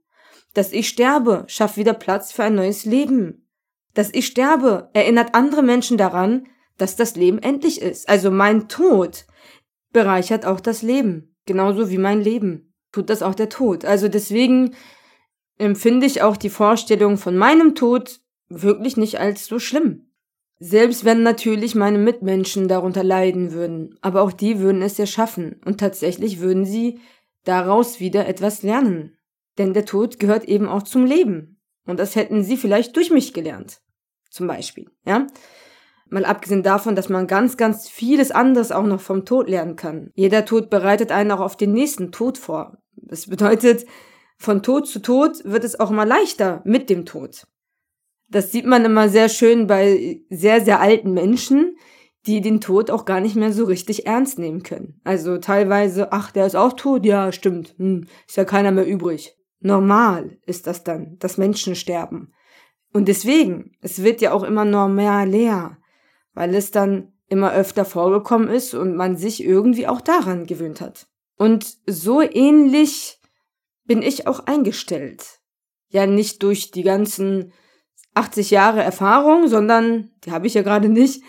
Dass ich sterbe, schafft wieder Platz für ein neues Leben. Dass ich sterbe, erinnert andere Menschen daran, dass das Leben endlich ist. Also mein Tod bereichert auch das Leben. Genauso wie mein Leben. Tut das auch der Tod. Also deswegen empfinde ich auch die Vorstellung von meinem Tod wirklich nicht als so schlimm. Selbst wenn natürlich meine Mitmenschen darunter leiden würden, aber auch die würden es ja schaffen und tatsächlich würden sie daraus wieder etwas lernen. Denn der Tod gehört eben auch zum Leben. Und das hätten sie vielleicht durch mich gelernt. Zum Beispiel, ja. Mal abgesehen davon, dass man ganz, ganz vieles anderes auch noch vom Tod lernen kann. Jeder Tod bereitet einen auch auf den nächsten Tod vor. Das bedeutet, von Tod zu Tod wird es auch immer leichter mit dem Tod. Das sieht man immer sehr schön bei sehr, sehr alten Menschen, die den Tod auch gar nicht mehr so richtig ernst nehmen können. Also teilweise, ach, der ist auch tot? Ja, stimmt. Hm, ist ja keiner mehr übrig. Normal ist das dann, dass Menschen sterben. Und deswegen, es wird ja auch immer normaler, weil es dann immer öfter vorgekommen ist und man sich irgendwie auch daran gewöhnt hat. Und so ähnlich bin ich auch eingestellt. Ja, nicht durch die ganzen 80 Jahre Erfahrung, sondern, die habe ich ja gerade nicht,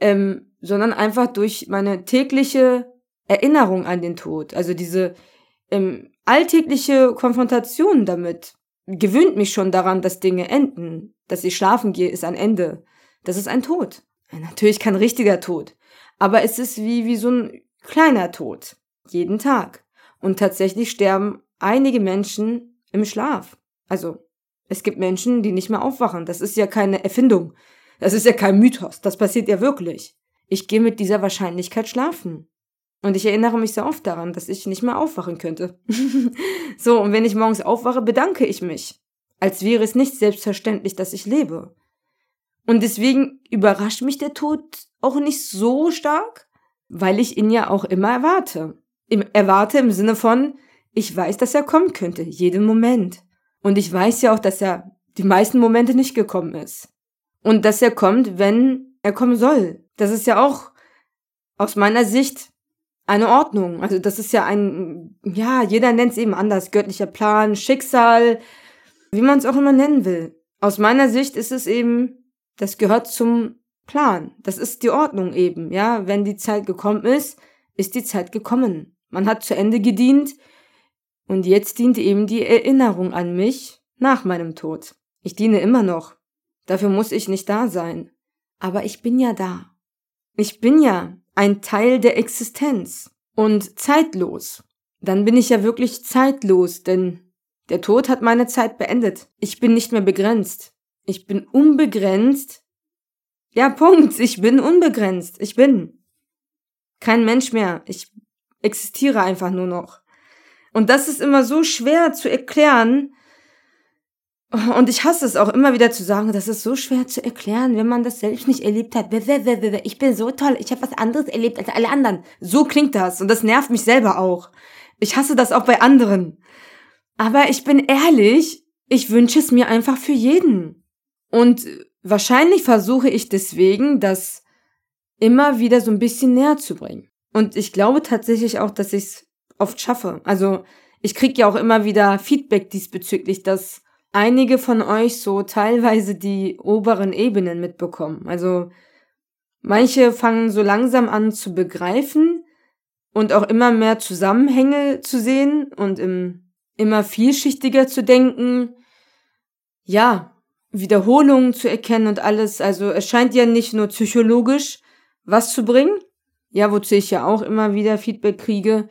ähm, sondern einfach durch meine tägliche Erinnerung an den Tod. Also diese ähm, alltägliche Konfrontation damit gewöhnt mich schon daran, dass Dinge enden. Dass ich schlafen gehe, ist ein Ende. Das ist ein Tod. Natürlich kein richtiger Tod. Aber es ist wie, wie so ein kleiner Tod. Jeden Tag. Und tatsächlich sterben einige Menschen im Schlaf. Also es gibt Menschen, die nicht mehr aufwachen. Das ist ja keine Erfindung. Das ist ja kein Mythos. Das passiert ja wirklich. Ich gehe mit dieser Wahrscheinlichkeit schlafen. Und ich erinnere mich sehr oft daran, dass ich nicht mehr aufwachen könnte. so, und wenn ich morgens aufwache, bedanke ich mich. Als wäre es nicht selbstverständlich, dass ich lebe. Und deswegen überrascht mich der Tod auch nicht so stark, weil ich ihn ja auch immer erwarte. Im, erwarte im Sinne von, ich weiß, dass er kommen könnte, jeden Moment. Und ich weiß ja auch, dass er die meisten Momente nicht gekommen ist. Und dass er kommt, wenn er kommen soll. Das ist ja auch aus meiner Sicht eine Ordnung. Also das ist ja ein, ja, jeder nennt es eben anders. Göttlicher Plan, Schicksal, wie man es auch immer nennen will. Aus meiner Sicht ist es eben, das gehört zum Plan. Das ist die Ordnung eben, ja. Wenn die Zeit gekommen ist, ist die Zeit gekommen. Man hat zu Ende gedient und jetzt dient eben die Erinnerung an mich nach meinem Tod. Ich diene immer noch. Dafür muss ich nicht da sein. Aber ich bin ja da. Ich bin ja ein Teil der Existenz und zeitlos. Dann bin ich ja wirklich zeitlos, denn der Tod hat meine Zeit beendet. Ich bin nicht mehr begrenzt. Ich bin unbegrenzt. Ja, Punkt. Ich bin unbegrenzt. Ich bin kein Mensch mehr. Ich existiere einfach nur noch. Und das ist immer so schwer zu erklären. Und ich hasse es auch immer wieder zu sagen, das ist so schwer zu erklären, wenn man das selbst nicht erlebt hat. Ich bin so toll, ich habe was anderes erlebt als alle anderen. So klingt das und das nervt mich selber auch. Ich hasse das auch bei anderen. Aber ich bin ehrlich, ich wünsche es mir einfach für jeden. Und wahrscheinlich versuche ich deswegen, das immer wieder so ein bisschen näher zu bringen. Und ich glaube tatsächlich auch, dass ich es oft schaffe. Also ich krieg ja auch immer wieder Feedback diesbezüglich, dass einige von euch so teilweise die oberen Ebenen mitbekommen. Also manche fangen so langsam an zu begreifen und auch immer mehr Zusammenhänge zu sehen und im, immer vielschichtiger zu denken. Ja, Wiederholungen zu erkennen und alles. Also es scheint ja nicht nur psychologisch was zu bringen. Ja, wozu ich ja auch immer wieder Feedback kriege,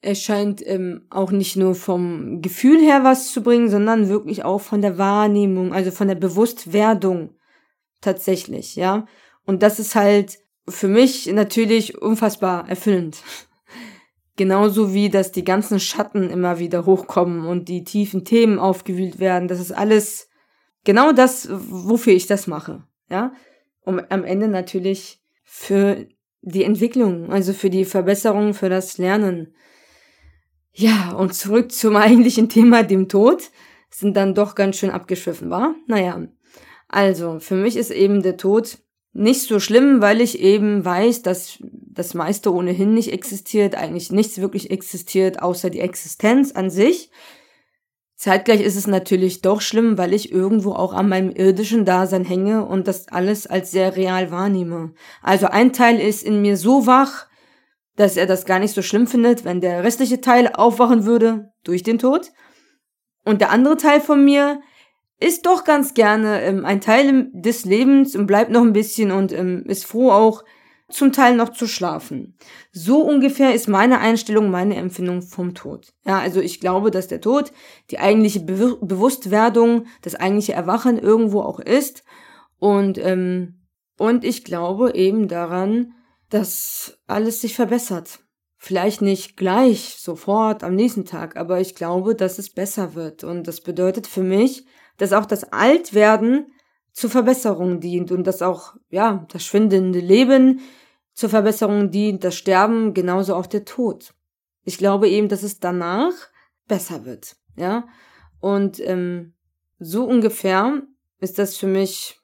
es scheint ähm, auch nicht nur vom Gefühl her was zu bringen, sondern wirklich auch von der Wahrnehmung, also von der Bewusstwerdung tatsächlich, ja. Und das ist halt für mich natürlich unfassbar erfüllend. Genauso wie, dass die ganzen Schatten immer wieder hochkommen und die tiefen Themen aufgewühlt werden. Das ist alles genau das, wofür ich das mache, ja. Um am Ende natürlich für die Entwicklung, also für die Verbesserung, für das Lernen ja, und zurück zum eigentlichen Thema, dem Tod. Sind dann doch ganz schön abgeschwiffen, war? Naja. Also, für mich ist eben der Tod nicht so schlimm, weil ich eben weiß, dass das meiste ohnehin nicht existiert, eigentlich nichts wirklich existiert, außer die Existenz an sich. Zeitgleich ist es natürlich doch schlimm, weil ich irgendwo auch an meinem irdischen Dasein hänge und das alles als sehr real wahrnehme. Also ein Teil ist in mir so wach, dass er das gar nicht so schlimm findet, wenn der restliche Teil aufwachen würde durch den Tod. Und der andere Teil von mir ist doch ganz gerne ähm, ein Teil des Lebens und bleibt noch ein bisschen und ähm, ist froh auch, zum Teil noch zu schlafen. So ungefähr ist meine Einstellung, meine Empfindung vom Tod. Ja, also ich glaube, dass der Tod die eigentliche Be Bewusstwerdung, das eigentliche Erwachen irgendwo auch ist. Und, ähm, und ich glaube eben daran, dass alles sich verbessert. Vielleicht nicht gleich, sofort, am nächsten Tag, aber ich glaube, dass es besser wird. Und das bedeutet für mich, dass auch das Altwerden zur Verbesserung dient und dass auch, ja, das schwindende Leben zur Verbesserung dient, das Sterben, genauso auch der Tod. Ich glaube eben, dass es danach besser wird, ja. Und ähm, so ungefähr ist das für mich,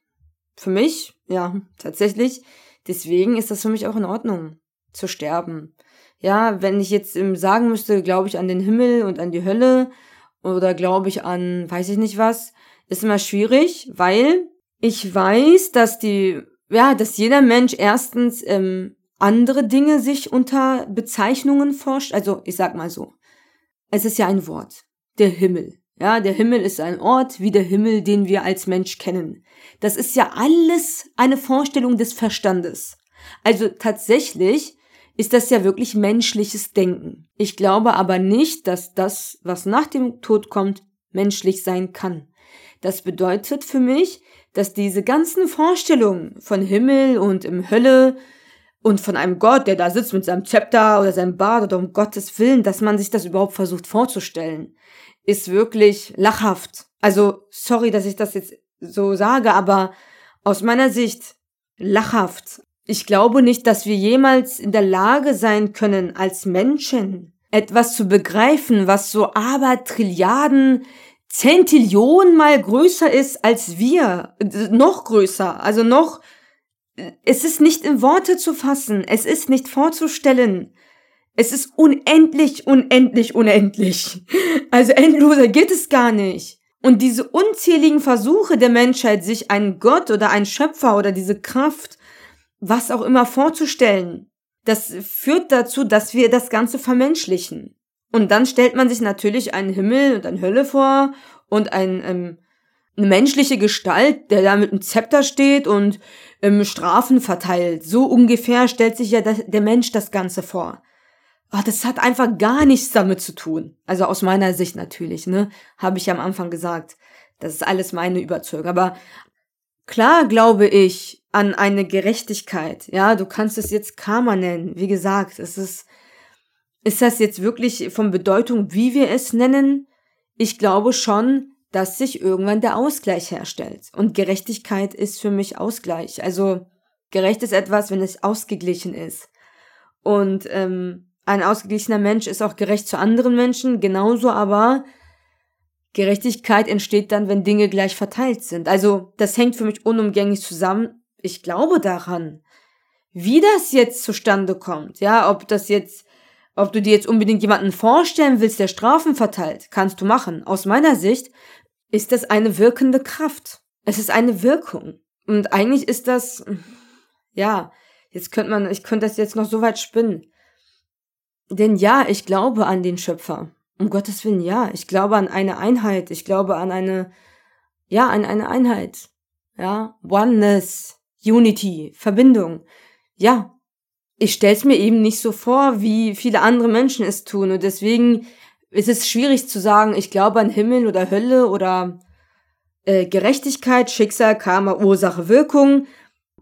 für mich, ja, tatsächlich. Deswegen ist das für mich auch in Ordnung, zu sterben. Ja, wenn ich jetzt ähm, sagen müsste, glaube ich an den Himmel und an die Hölle oder glaube ich an, weiß ich nicht was, ist immer schwierig, weil ich weiß, dass die, ja, dass jeder Mensch erstens ähm, andere Dinge sich unter Bezeichnungen forscht. Also ich sag mal so, es ist ja ein Wort, der Himmel. Ja, der Himmel ist ein Ort wie der Himmel, den wir als Mensch kennen. Das ist ja alles eine Vorstellung des Verstandes. Also tatsächlich ist das ja wirklich menschliches Denken. Ich glaube aber nicht, dass das, was nach dem Tod kommt, menschlich sein kann. Das bedeutet für mich, dass diese ganzen Vorstellungen von Himmel und im Hölle und von einem Gott, der da sitzt mit seinem Zepter oder seinem Bart oder um Gottes Willen, dass man sich das überhaupt versucht vorzustellen, ist wirklich lachhaft. Also, sorry, dass ich das jetzt so sage, aber aus meiner Sicht lachhaft. Ich glaube nicht, dass wir jemals in der Lage sein können, als Menschen etwas zu begreifen, was so aber Trilliarden Zentillionen mal größer ist als wir, noch größer, also noch, es ist nicht in Worte zu fassen, es ist nicht vorzustellen. Es ist unendlich, unendlich, unendlich. Also endloser geht es gar nicht. Und diese unzähligen Versuche der Menschheit, sich einen Gott oder einen Schöpfer oder diese Kraft, was auch immer vorzustellen, das führt dazu, dass wir das Ganze vermenschlichen. Und dann stellt man sich natürlich einen Himmel und eine Hölle vor und ein, ähm, eine menschliche Gestalt, der da mit einem Zepter steht und ähm, Strafen verteilt. So ungefähr stellt sich ja das, der Mensch das Ganze vor. Oh, das hat einfach gar nichts damit zu tun. Also aus meiner Sicht natürlich, ne? Habe ich am Anfang gesagt. Das ist alles meine Überzeugung. Aber klar glaube ich an eine Gerechtigkeit. Ja, du kannst es jetzt Karma nennen. Wie gesagt, es ist ist das jetzt wirklich von Bedeutung, wie wir es nennen? Ich glaube schon, dass sich irgendwann der Ausgleich herstellt. Und Gerechtigkeit ist für mich Ausgleich. Also gerecht ist etwas, wenn es ausgeglichen ist. Und ähm, ein ausgeglichener Mensch ist auch gerecht zu anderen Menschen, genauso aber Gerechtigkeit entsteht dann, wenn Dinge gleich verteilt sind. Also das hängt für mich unumgänglich zusammen. Ich glaube daran. Wie das jetzt zustande kommt, ja, ob das jetzt ob du dir jetzt unbedingt jemanden vorstellen willst, der Strafen verteilt, kannst du machen. Aus meiner Sicht ist das eine wirkende Kraft. Es ist eine Wirkung. Und eigentlich ist das, ja, jetzt könnte man, ich könnte das jetzt noch so weit spinnen. Denn ja, ich glaube an den Schöpfer. Um Gottes Willen, ja. Ich glaube an eine Einheit. Ich glaube an eine, ja, an eine Einheit. Ja, Oneness, Unity, Verbindung. Ja, ich stell's mir eben nicht so vor, wie viele andere Menschen es tun. Und deswegen ist es schwierig zu sagen, ich glaube an Himmel oder Hölle oder äh, Gerechtigkeit, Schicksal, Karma, Ursache, Wirkung.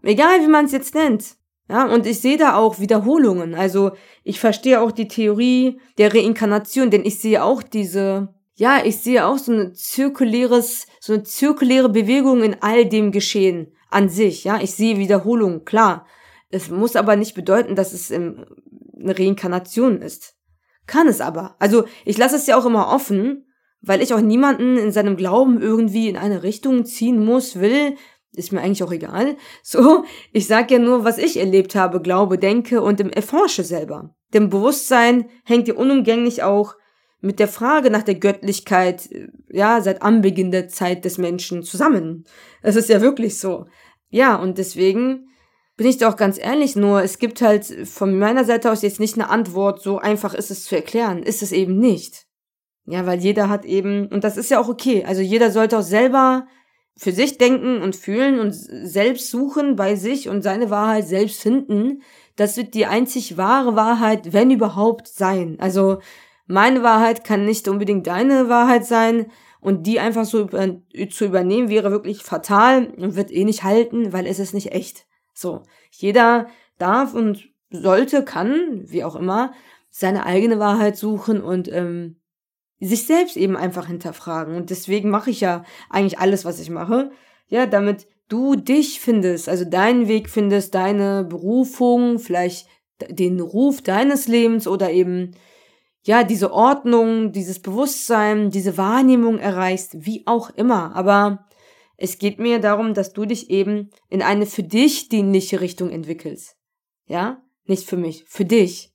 Egal wie man es jetzt nennt. Ja, und ich sehe da auch Wiederholungen. Also ich verstehe auch die Theorie der Reinkarnation, denn ich sehe auch diese, ja, ich sehe auch so eine zirkuläres, so eine zirkuläre Bewegung in all dem Geschehen an sich. Ja, ich sehe Wiederholungen, klar. Es muss aber nicht bedeuten, dass es eine Reinkarnation ist. Kann es aber. Also ich lasse es ja auch immer offen, weil ich auch niemanden in seinem Glauben irgendwie in eine Richtung ziehen muss, will, ist mir eigentlich auch egal. So, ich sage ja nur, was ich erlebt habe, glaube, denke und erforsche selber. Denn Bewusstsein hängt ja unumgänglich auch mit der Frage nach der Göttlichkeit, ja, seit Anbeginn der Zeit des Menschen zusammen. Es ist ja wirklich so. Ja, und deswegen bin ich da auch ganz ehrlich, nur es gibt halt von meiner Seite aus jetzt nicht eine Antwort, so einfach ist es zu erklären. Ist es eben nicht. Ja, weil jeder hat eben, und das ist ja auch okay, also jeder sollte auch selber für sich denken und fühlen und selbst suchen bei sich und seine Wahrheit selbst finden. Das wird die einzig wahre Wahrheit, wenn überhaupt, sein. Also meine Wahrheit kann nicht unbedingt deine Wahrheit sein und die einfach so über, zu übernehmen wäre wirklich fatal und wird eh nicht halten, weil es ist nicht echt. So, jeder darf und sollte, kann, wie auch immer, seine eigene Wahrheit suchen und ähm, sich selbst eben einfach hinterfragen. Und deswegen mache ich ja eigentlich alles, was ich mache. Ja, damit du dich findest, also deinen Weg findest, deine Berufung, vielleicht den Ruf deines Lebens oder eben ja, diese Ordnung, dieses Bewusstsein, diese Wahrnehmung erreichst, wie auch immer. Aber es geht mir darum, dass du dich eben in eine für dich dienliche Richtung entwickelst. Ja? Nicht für mich, für dich.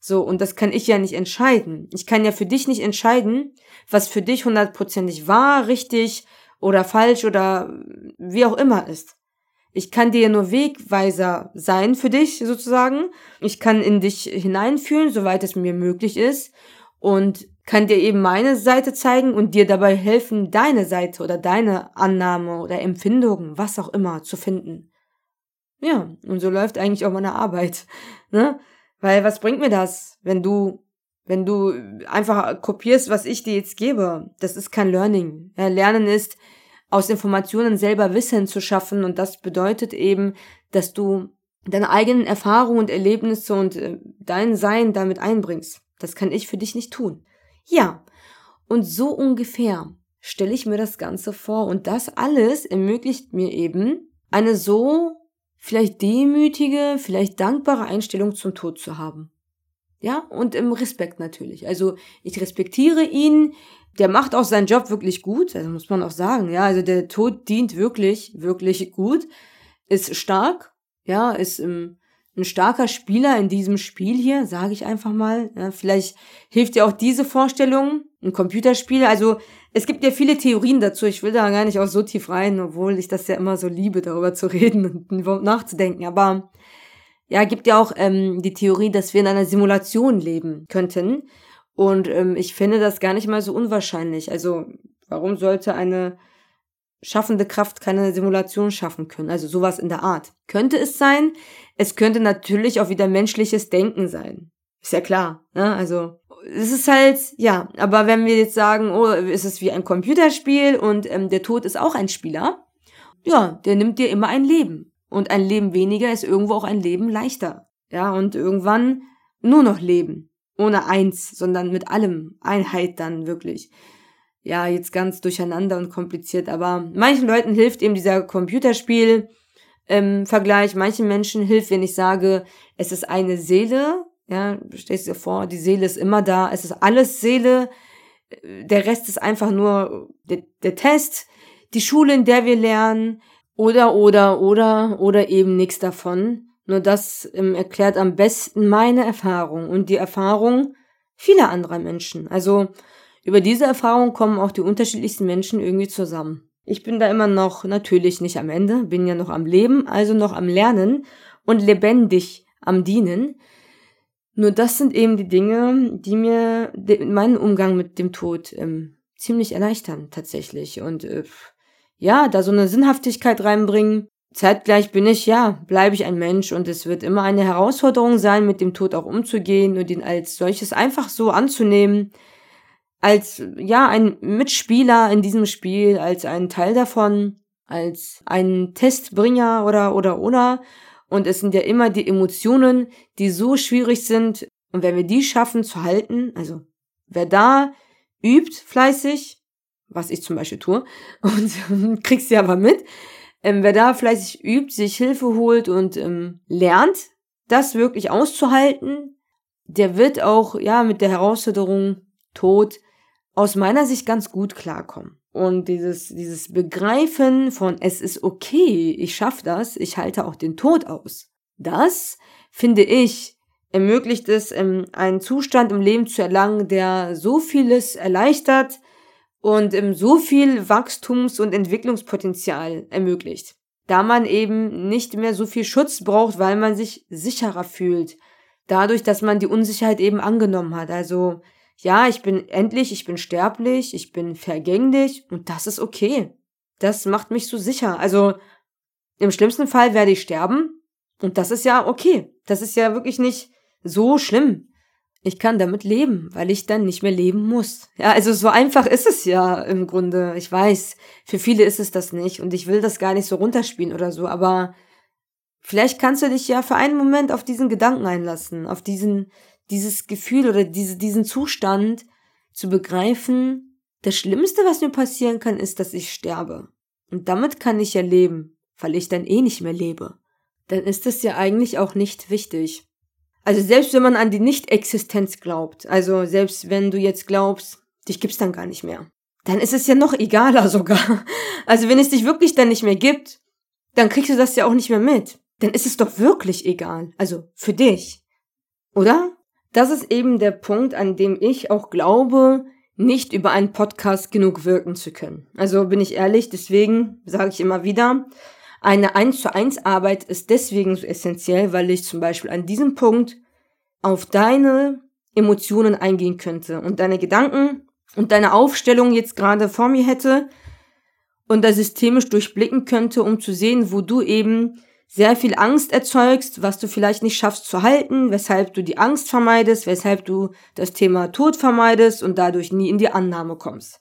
So, und das kann ich ja nicht entscheiden. Ich kann ja für dich nicht entscheiden, was für dich hundertprozentig wahr, richtig oder falsch oder wie auch immer ist. Ich kann dir nur Wegweiser sein für dich sozusagen. Ich kann in dich hineinfühlen, soweit es mir möglich ist. Und kann dir eben meine Seite zeigen und dir dabei helfen, deine Seite oder deine Annahme oder Empfindungen, was auch immer, zu finden. Ja, und so läuft eigentlich auch meine Arbeit. Ne? Weil was bringt mir das, wenn du, wenn du einfach kopierst, was ich dir jetzt gebe? Das ist kein Learning. Ja, Lernen ist, aus Informationen selber Wissen zu schaffen und das bedeutet eben, dass du deine eigenen Erfahrungen und Erlebnisse und äh, dein Sein damit einbringst. Das kann ich für dich nicht tun. Ja, und so ungefähr stelle ich mir das Ganze vor und das alles ermöglicht mir eben eine so vielleicht demütige, vielleicht dankbare Einstellung zum Tod zu haben. Ja, und im Respekt natürlich. Also ich respektiere ihn, der macht auch seinen Job wirklich gut, also muss man auch sagen, ja, also der Tod dient wirklich, wirklich gut, ist stark, ja, ist ähm, ein starker Spieler in diesem Spiel hier, sage ich einfach mal. Ja, vielleicht hilft dir auch diese Vorstellung, ein Computerspiel. Also es gibt ja viele Theorien dazu. Ich will da gar nicht auch so tief rein, obwohl ich das ja immer so liebe, darüber zu reden und nachzudenken. Aber ja, gibt ja auch ähm, die Theorie, dass wir in einer Simulation leben könnten. Und ähm, ich finde das gar nicht mal so unwahrscheinlich. Also warum sollte eine schaffende Kraft keine Simulation schaffen können? Also sowas in der Art. Könnte es sein. Es könnte natürlich auch wieder menschliches Denken sein. Ist ja klar. Ne? Also es ist halt, ja, aber wenn wir jetzt sagen, oh, ist es wie ein Computerspiel und ähm, der Tod ist auch ein Spieler, ja, der nimmt dir immer ein Leben. Und ein Leben weniger ist irgendwo auch ein Leben leichter. Ja, und irgendwann nur noch Leben ohne eins, sondern mit allem Einheit dann wirklich. Ja, jetzt ganz durcheinander und kompliziert, aber manchen Leuten hilft eben dieser Computerspiel ähm, Vergleich. Manchen Menschen hilft, wenn ich sage, es ist eine Seele. Ja, stellst dir vor, die Seele ist immer da. Es ist alles Seele. Der Rest ist einfach nur der, der Test, die Schule, in der wir lernen. Oder, oder, oder, oder eben nichts davon. Nur das ähm, erklärt am besten meine Erfahrung und die Erfahrung vieler anderer Menschen. Also über diese Erfahrung kommen auch die unterschiedlichsten Menschen irgendwie zusammen. Ich bin da immer noch natürlich nicht am Ende, bin ja noch am Leben, also noch am Lernen und lebendig am Dienen. Nur das sind eben die Dinge, die mir meinen Umgang mit dem Tod ähm, ziemlich erleichtern tatsächlich und äh, ja, da so eine Sinnhaftigkeit reinbringen, Zeitgleich bin ich, ja, bleibe ich ein Mensch und es wird immer eine Herausforderung sein, mit dem Tod auch umzugehen und ihn als solches einfach so anzunehmen, als, ja, ein Mitspieler in diesem Spiel, als ein Teil davon, als ein Testbringer oder, oder, oder. Und es sind ja immer die Emotionen, die so schwierig sind. Und wenn wir die schaffen zu halten, also wer da übt fleißig, was ich zum Beispiel tue, und kriegst sie aber mit, ähm, wer da fleißig übt, sich Hilfe holt und ähm, lernt, das wirklich auszuhalten, der wird auch ja mit der Herausforderung Tod aus meiner Sicht ganz gut klarkommen. und dieses, dieses Begreifen von es ist okay, ich schaffe das, ich halte auch den Tod aus. Das, finde ich, ermöglicht es, ähm, einen Zustand im Leben zu erlangen, der so vieles erleichtert und ähm, so viel Wachstums- und Entwicklungspotenzial ermöglicht. Da man eben nicht mehr so viel Schutz braucht, weil man sich sicherer fühlt. Dadurch, dass man die Unsicherheit eben angenommen hat. Also ja, ich bin endlich, ich bin sterblich, ich bin vergänglich und das ist okay. Das macht mich so sicher. Also im schlimmsten Fall werde ich sterben und das ist ja okay. Das ist ja wirklich nicht so schlimm. Ich kann damit leben, weil ich dann nicht mehr leben muss. Ja, also so einfach ist es ja im Grunde. Ich weiß, für viele ist es das nicht und ich will das gar nicht so runterspielen oder so, aber vielleicht kannst du dich ja für einen Moment auf diesen Gedanken einlassen, auf diesen dieses Gefühl oder diese, diesen Zustand zu begreifen, das Schlimmste, was mir passieren kann, ist, dass ich sterbe. Und damit kann ich ja leben, weil ich dann eh nicht mehr lebe. Dann ist es ja eigentlich auch nicht wichtig. Also selbst wenn man an die Nicht-Existenz glaubt, also selbst wenn du jetzt glaubst, dich gibt's dann gar nicht mehr, dann ist es ja noch egaler sogar. Also wenn es dich wirklich dann nicht mehr gibt, dann kriegst du das ja auch nicht mehr mit. Dann ist es doch wirklich egal. Also für dich. Oder? Das ist eben der Punkt, an dem ich auch glaube, nicht über einen Podcast genug wirken zu können. Also bin ich ehrlich, deswegen sage ich immer wieder, eine 1 zu 1 Arbeit ist deswegen so essentiell, weil ich zum Beispiel an diesem Punkt auf deine Emotionen eingehen könnte und deine Gedanken und deine Aufstellung jetzt gerade vor mir hätte und da systemisch durchblicken könnte, um zu sehen, wo du eben sehr viel Angst erzeugst, was du vielleicht nicht schaffst zu halten, weshalb du die Angst vermeidest, weshalb du das Thema Tod vermeidest und dadurch nie in die Annahme kommst.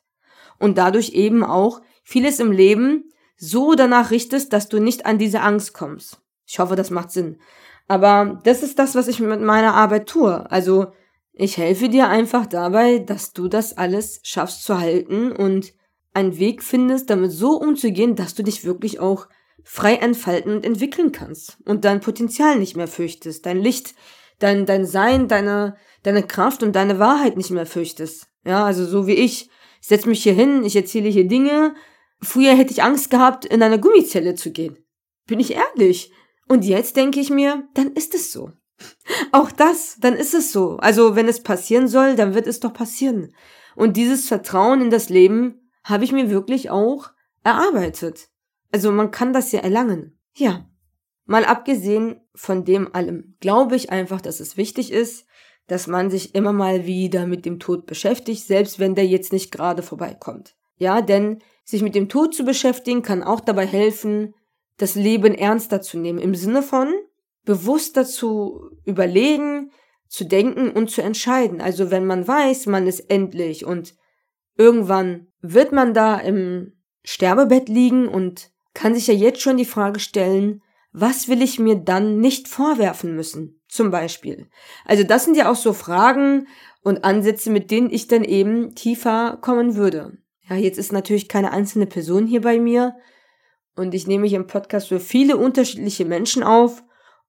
Und dadurch eben auch vieles im Leben so danach richtest, dass du nicht an diese Angst kommst. Ich hoffe, das macht Sinn. Aber das ist das, was ich mit meiner Arbeit tue. Also ich helfe dir einfach dabei, dass du das alles schaffst zu halten und einen Weg findest, damit so umzugehen, dass du dich wirklich auch frei entfalten und entwickeln kannst und dein Potenzial nicht mehr fürchtest, dein Licht, dein, dein Sein, deine, deine Kraft und deine Wahrheit nicht mehr fürchtest. Ja, also so wie ich. Ich setze mich hier hin, ich erzähle hier Dinge. Früher hätte ich Angst gehabt, in eine Gummizelle zu gehen. Bin ich ehrlich. Und jetzt denke ich mir, dann ist es so. Auch das, dann ist es so. Also wenn es passieren soll, dann wird es doch passieren. Und dieses Vertrauen in das Leben habe ich mir wirklich auch erarbeitet. Also man kann das ja erlangen. Ja. Mal abgesehen von dem allem, glaube ich einfach, dass es wichtig ist, dass man sich immer mal wieder mit dem Tod beschäftigt, selbst wenn der jetzt nicht gerade vorbeikommt. Ja, denn sich mit dem Tod zu beschäftigen kann auch dabei helfen, das Leben ernster zu nehmen, im Sinne von bewusster zu überlegen, zu denken und zu entscheiden. Also wenn man weiß, man ist endlich und irgendwann wird man da im Sterbebett liegen und kann sich ja jetzt schon die Frage stellen, was will ich mir dann nicht vorwerfen müssen? Zum Beispiel. Also das sind ja auch so Fragen und Ansätze, mit denen ich dann eben tiefer kommen würde. Ja, jetzt ist natürlich keine einzelne Person hier bei mir und ich nehme hier im Podcast für viele unterschiedliche Menschen auf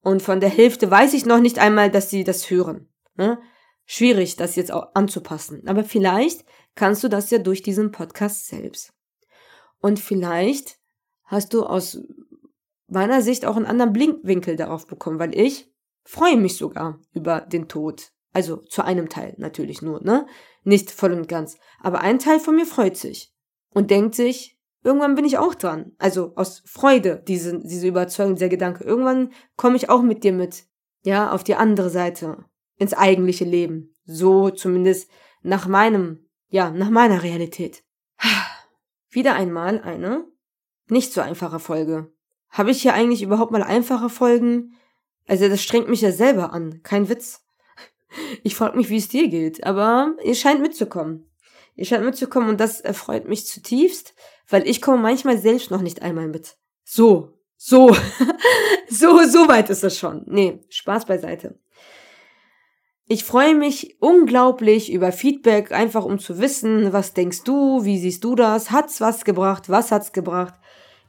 und von der Hälfte weiß ich noch nicht einmal, dass sie das hören. Ne? Schwierig, das jetzt auch anzupassen. Aber vielleicht kannst du das ja durch diesen Podcast selbst. Und vielleicht hast du aus meiner Sicht auch einen anderen Blinkwinkel darauf bekommen, weil ich freue mich sogar über den Tod. Also zu einem Teil natürlich nur, ne? Nicht voll und ganz. Aber ein Teil von mir freut sich und denkt sich, irgendwann bin ich auch dran. Also aus Freude, diese, diese Überzeugung, dieser Gedanke. Irgendwann komme ich auch mit dir mit. Ja, auf die andere Seite. Ins eigentliche Leben. So zumindest nach meinem, ja, nach meiner Realität. Wieder einmal eine nicht so einfache Folge. Habe ich hier eigentlich überhaupt mal einfache Folgen? Also das strengt mich ja selber an, kein Witz. Ich frage mich, wie es dir geht, aber ihr scheint mitzukommen. Ihr scheint mitzukommen und das erfreut mich zutiefst, weil ich komme manchmal selbst noch nicht einmal mit. So, so, so, so weit ist das schon. Nee, Spaß beiseite. Ich freue mich unglaublich über Feedback, einfach um zu wissen, was denkst du, wie siehst du das, hat's was gebracht, was hat's gebracht.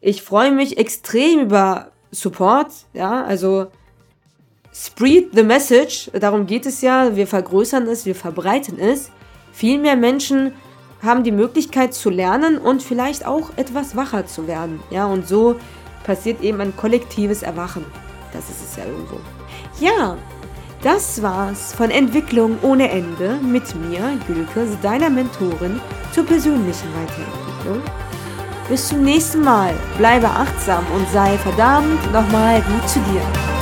Ich freue mich extrem über Support, ja, also spread the message, darum geht es ja, wir vergrößern es, wir verbreiten es. Viel mehr Menschen haben die Möglichkeit zu lernen und vielleicht auch etwas wacher zu werden. Ja, und so passiert eben ein kollektives Erwachen. Das ist es ja irgendwo. Ja, das war's von Entwicklung ohne Ende mit mir, Gülke, deiner Mentorin zur persönlichen Weiterentwicklung. Bis zum nächsten Mal. Bleibe achtsam und sei verdammt nochmal gut zu dir.